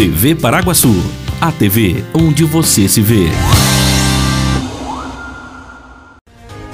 TV Paraguaçu, a TV onde você se vê.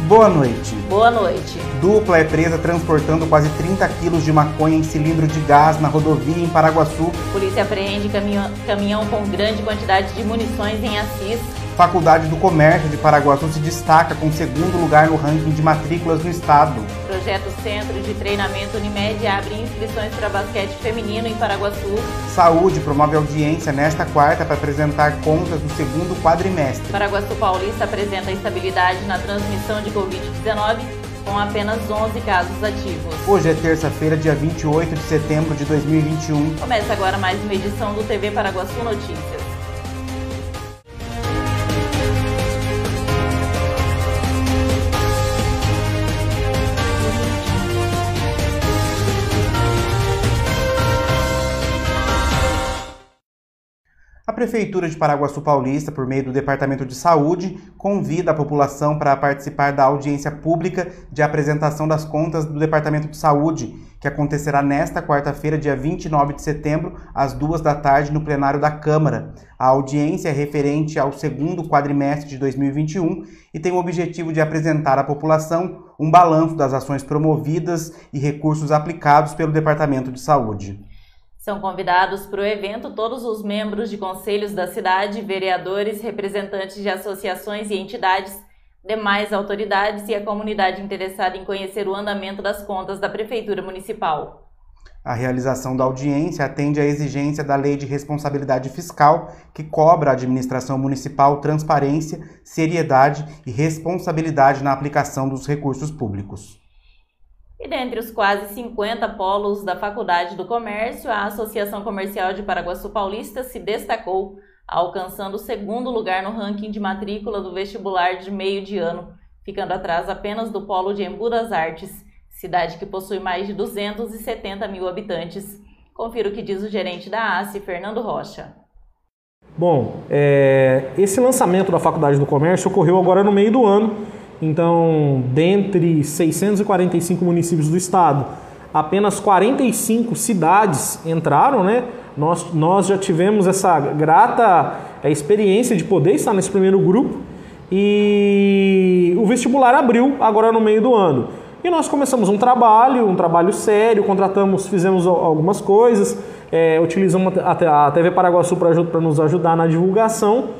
Boa noite. Boa noite. Dupla é presa transportando quase 30 quilos de maconha em cilindro de gás na rodovia em Paraguaçu. Polícia apreende caminhão, caminhão com grande quantidade de munições em Assis. Faculdade do Comércio de Paraguaçu se destaca com segundo lugar no ranking de matrículas no estado. Projeto Centro de Treinamento Unimed abre inscrições para basquete feminino em Paraguaçu. Saúde promove audiência nesta quarta para apresentar contas do segundo quadrimestre. Paraguaçu Paulista apresenta estabilidade na transmissão de Covid-19 com apenas 11 casos ativos. Hoje é terça-feira, dia 28 de setembro de 2021. Começa agora mais uma edição do TV Paraguaçu Notícias. Prefeitura de Paraguaçu Paulista, por meio do Departamento de Saúde, convida a população para participar da audiência pública de apresentação das contas do Departamento de Saúde, que acontecerá nesta quarta-feira, dia 29 de setembro, às duas da tarde, no plenário da Câmara. A audiência é referente ao segundo quadrimestre de 2021 e tem o objetivo de apresentar à população um balanço das ações promovidas e recursos aplicados pelo Departamento de Saúde. São convidados para o evento todos os membros de conselhos da cidade, vereadores, representantes de associações e entidades, demais autoridades e a comunidade interessada em conhecer o andamento das contas da Prefeitura Municipal. A realização da audiência atende à exigência da Lei de Responsabilidade Fiscal, que cobra à administração municipal transparência, seriedade e responsabilidade na aplicação dos recursos públicos. E dentre os quase 50 polos da Faculdade do Comércio, a Associação Comercial de Paraguaçu Paulista se destacou, alcançando o segundo lugar no ranking de matrícula do vestibular de meio de ano, ficando atrás apenas do polo de Embu das Artes, cidade que possui mais de 270 mil habitantes. Confira o que diz o gerente da ACE, Fernando Rocha. Bom, é, esse lançamento da Faculdade do Comércio ocorreu agora no meio do ano então, dentre 645 municípios do estado, apenas 45 cidades entraram, né? Nós, nós já tivemos essa grata é, experiência de poder estar nesse primeiro grupo e o vestibular abriu agora no meio do ano. E nós começamos um trabalho, um trabalho sério, contratamos, fizemos algumas coisas, é, utilizamos a TV Paraguaçu para nos ajudar na divulgação.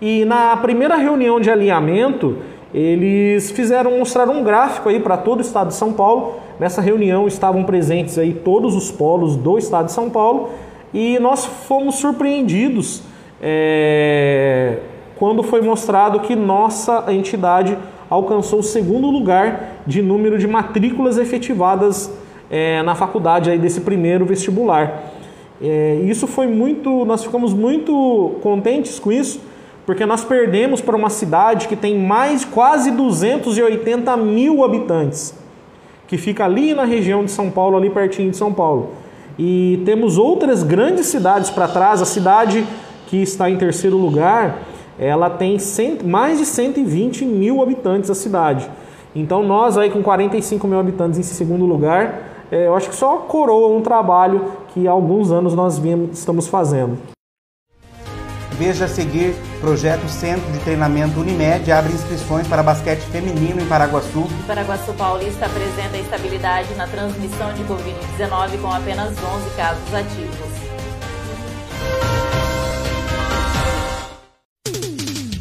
E na primeira reunião de alinhamento, eles fizeram mostrar um gráfico aí para todo o estado de São Paulo. Nessa reunião estavam presentes aí todos os polos do estado de São Paulo e nós fomos surpreendidos é, quando foi mostrado que nossa entidade alcançou o segundo lugar de número de matrículas efetivadas é, na faculdade aí desse primeiro vestibular. É, isso foi muito, nós ficamos muito contentes com isso porque nós perdemos para uma cidade que tem mais quase 280 mil habitantes, que fica ali na região de São Paulo, ali pertinho de São Paulo. E temos outras grandes cidades para trás, a cidade que está em terceiro lugar, ela tem cento, mais de 120 mil habitantes a cidade. Então nós aí com 45 mil habitantes em segundo lugar, é, eu acho que só coroa um trabalho que há alguns anos nós viemos, estamos fazendo. Veja a seguir, projeto Centro de Treinamento Unimed abre inscrições para basquete feminino em Paraguaçu. O Paraguaçu Paulista apresenta estabilidade na transmissão de Covid-19 com apenas 11 casos ativos.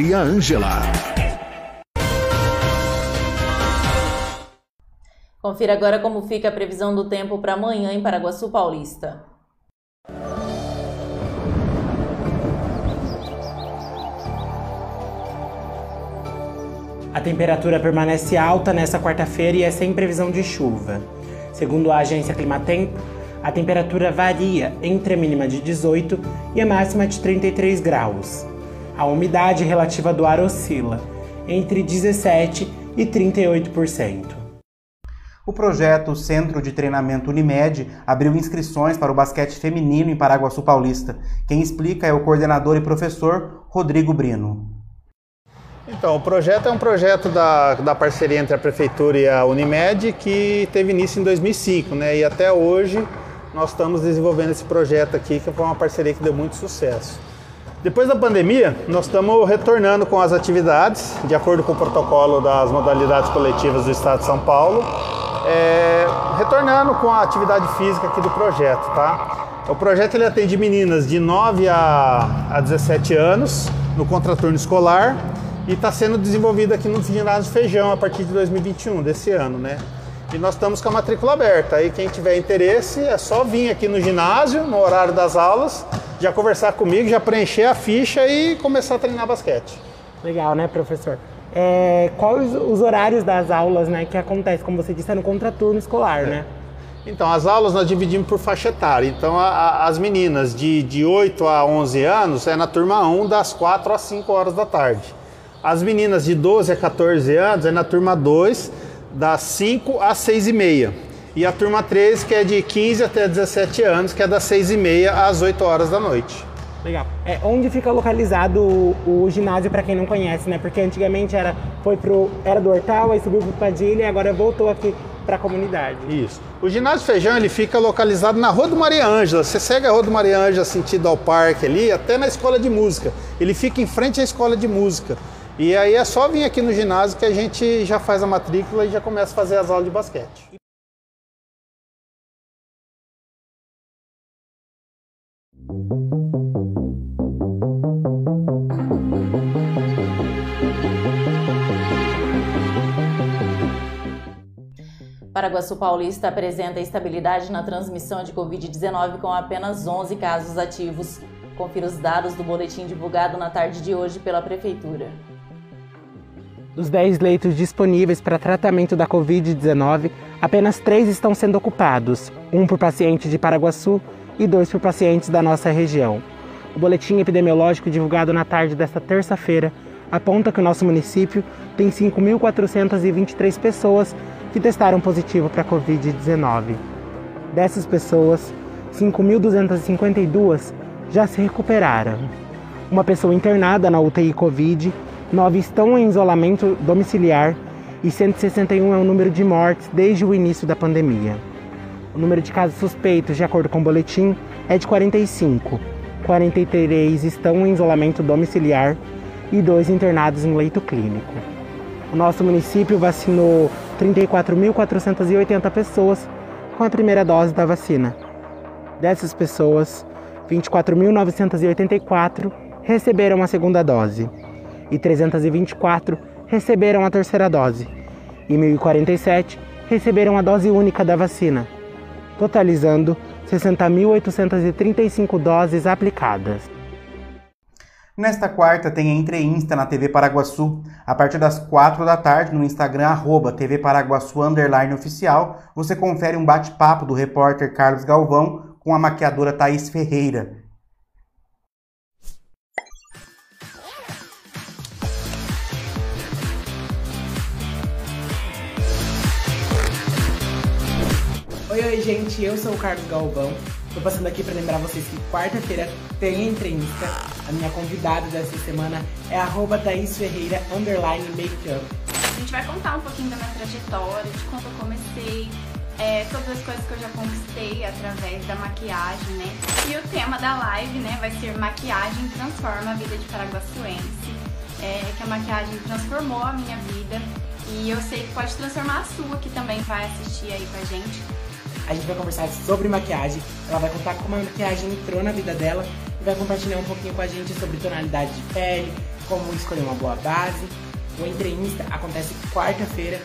Maria Ângela. Confira agora como fica a previsão do tempo para amanhã em Paraguaçu Paulista. A temperatura permanece alta nesta quarta-feira e é sem previsão de chuva. Segundo a agência Climatempo, a temperatura varia entre a mínima de 18 e a máxima de 33 graus. A umidade relativa do ar oscila entre 17% e 38%. O projeto Centro de Treinamento Unimed abriu inscrições para o basquete feminino em Paraguaçu Paulista. Quem explica é o coordenador e professor Rodrigo Brino. Então, o projeto é um projeto da, da parceria entre a Prefeitura e a Unimed que teve início em 2005, né? E até hoje nós estamos desenvolvendo esse projeto aqui, que foi uma parceria que deu muito sucesso. Depois da pandemia, nós estamos retornando com as atividades, de acordo com o protocolo das modalidades coletivas do Estado de São Paulo, é, retornando com a atividade física aqui do projeto, tá? O projeto ele atende meninas de 9 a, a 17 anos no contraturno escolar e está sendo desenvolvido aqui no ginásio Feijão a partir de 2021, desse ano, né? E nós estamos com a matrícula aberta. Aí quem tiver interesse é só vir aqui no ginásio, no horário das aulas, já conversar comigo, já preencher a ficha e começar a treinar basquete. Legal, né, professor? É, quais os horários das aulas, né, que acontece, como você disse, é no contraturno escolar, é. né? Então, as aulas nós dividimos por faixa etária. Então, a, a, as meninas de, de 8 a 11 anos é na turma 1, das 4 às 5 horas da tarde. As meninas de 12 a 14 anos é na turma 2, das 5 às 6 e meia. E a turma 13, que é de 15 até 17 anos, que é das 6 e meia às 8 horas da noite. Legal. É, onde fica localizado o, o ginásio para quem não conhece, né? Porque antigamente era, foi pro, era do Hortal, aí subiu para Padilha e agora voltou aqui para a comunidade. Isso. O ginásio Feijão ele fica localizado na Rua do Maria Ângela. Você segue a Rua do Maria Ângela sentido ao parque ali, até na escola de música. Ele fica em frente à escola de música. E aí é só vir aqui no ginásio que a gente já faz a matrícula e já começa a fazer as aulas de basquete. Paraguaçu Paulista apresenta estabilidade na transmissão de Covid-19 com apenas 11 casos ativos. Confira os dados do boletim divulgado na tarde de hoje pela Prefeitura. Dos 10 leitos disponíveis para tratamento da Covid-19, apenas 3 estão sendo ocupados: um por paciente de Paraguaçu e dois por pacientes da nossa região. O boletim epidemiológico divulgado na tarde desta terça-feira aponta que o nosso município tem 5.423 pessoas que testaram positivo para a Covid-19. Dessas pessoas, 5.252 já se recuperaram. Uma pessoa internada na UTI Covid, nove estão em isolamento domiciliar e 161 é o número de mortes desde o início da pandemia. O número de casos suspeitos, de acordo com o boletim, é de 45. 43 estão em isolamento domiciliar e dois internados em leito clínico. O nosso município vacinou 34.480 pessoas com a primeira dose da vacina. Dessas pessoas, 24.984 receberam a segunda dose e 324 receberam a terceira dose e 1.047 receberam a dose única da vacina, totalizando 60.835 doses aplicadas. Nesta quarta tem Entre Insta na TV Paraguaçu. A partir das 4 da tarde, no Instagram, arroba TV Paraguaçu Underline Oficial, você confere um bate-papo do repórter Carlos Galvão com a maquiadora Thaís Ferreira. Oi, gente, eu sou o Carlos Galvão. Tô passando aqui para lembrar vocês que quarta-feira tem entrevista. A minha convidada dessa semana é arroba Thaís Ferreira, underline makeup. A gente vai contar um pouquinho da minha trajetória, de quando eu comecei, é, todas as coisas que eu já conquistei através da maquiagem, né? E o tema da live, né, vai ser Maquiagem Transforma a Vida de Paraguaçuense. É, que a maquiagem transformou a minha vida e eu sei que pode transformar a sua, que também vai assistir aí com a gente a gente vai conversar sobre maquiagem. Ela vai contar como a maquiagem entrou na vida dela e vai compartilhar um pouquinho com a gente sobre tonalidade de pele, como escolher uma boa base. O Entre Insta acontece quarta-feira,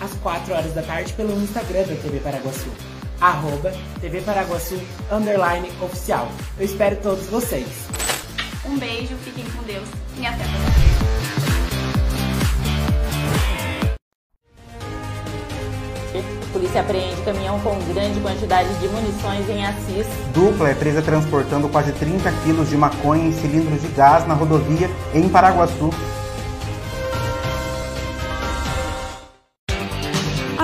às 4 horas da tarde, pelo Instagram da TV Paraguaçu. Arroba TV Paraguaçu underline oficial. Eu espero todos vocês. Um beijo, fiquem com Deus e até a próxima. Polícia apreende caminhão com grande quantidade de munições em Assis. Dupla é presa transportando quase 30 quilos de maconha em cilindros de gás na rodovia em Paraguaçu.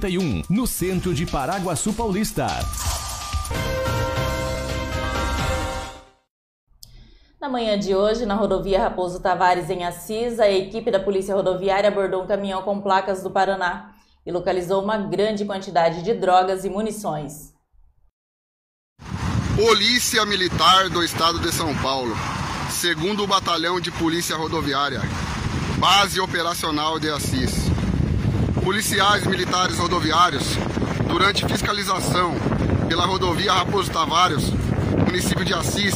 31, no centro de Paraguaçu Paulista. Na manhã de hoje, na rodovia Raposo Tavares, em Assis, a equipe da Polícia Rodoviária abordou um caminhão com placas do Paraná e localizou uma grande quantidade de drogas e munições. Polícia Militar do Estado de São Paulo, segundo Batalhão de Polícia Rodoviária, Base Operacional de Assis policiais militares rodoviários, durante fiscalização pela rodovia Raposo Tavares, município de Assis,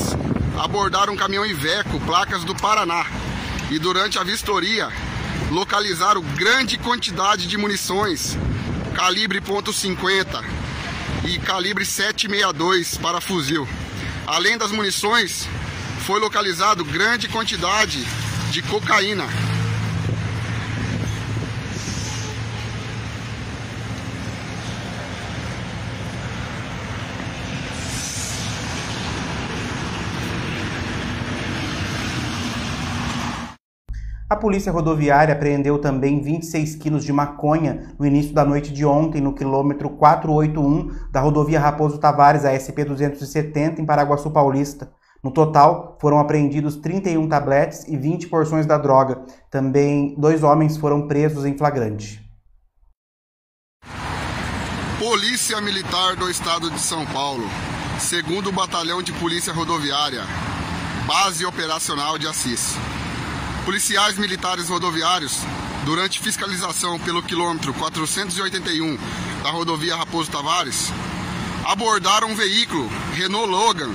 abordaram um caminhão Iveco, placas do Paraná, e durante a vistoria localizaram grande quantidade de munições, calibre .50 e calibre 762 para fuzil. Além das munições, foi localizado grande quantidade de cocaína A Polícia Rodoviária apreendeu também 26 quilos de maconha no início da noite de ontem, no quilômetro 481 da rodovia Raposo Tavares, a SP-270, em Paraguaçu Paulista. No total, foram apreendidos 31 tabletes e 20 porções da droga. Também dois homens foram presos em flagrante. Polícia Militar do Estado de São Paulo, segundo Batalhão de Polícia Rodoviária, Base Operacional de Assis. Policiais militares rodoviários, durante fiscalização pelo quilômetro 481 da rodovia Raposo Tavares, abordaram um veículo Renault Logan,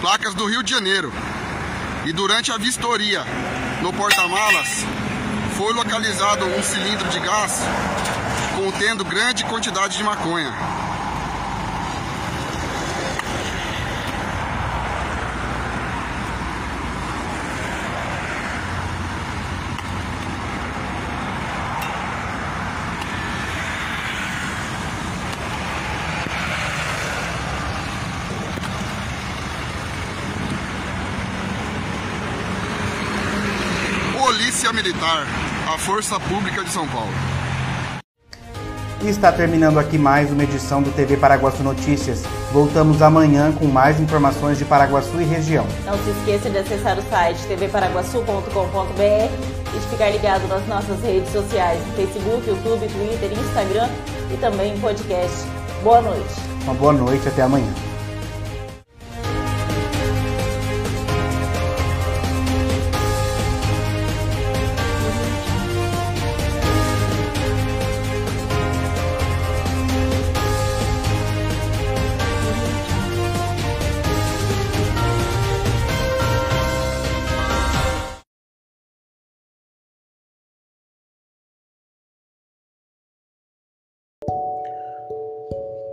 placas do Rio de Janeiro. E durante a vistoria no porta-malas, foi localizado um cilindro de gás contendo grande quantidade de maconha. Polícia Militar, a Força Pública de São Paulo. E está terminando aqui mais uma edição do TV Paraguaçu Notícias. Voltamos amanhã com mais informações de Paraguaçu e região. Não se esqueça de acessar o site tvparaguaçu.com.br e de ficar ligado nas nossas redes sociais, Facebook, YouTube, Twitter, Instagram e também podcast. Boa noite. Uma boa noite, até amanhã.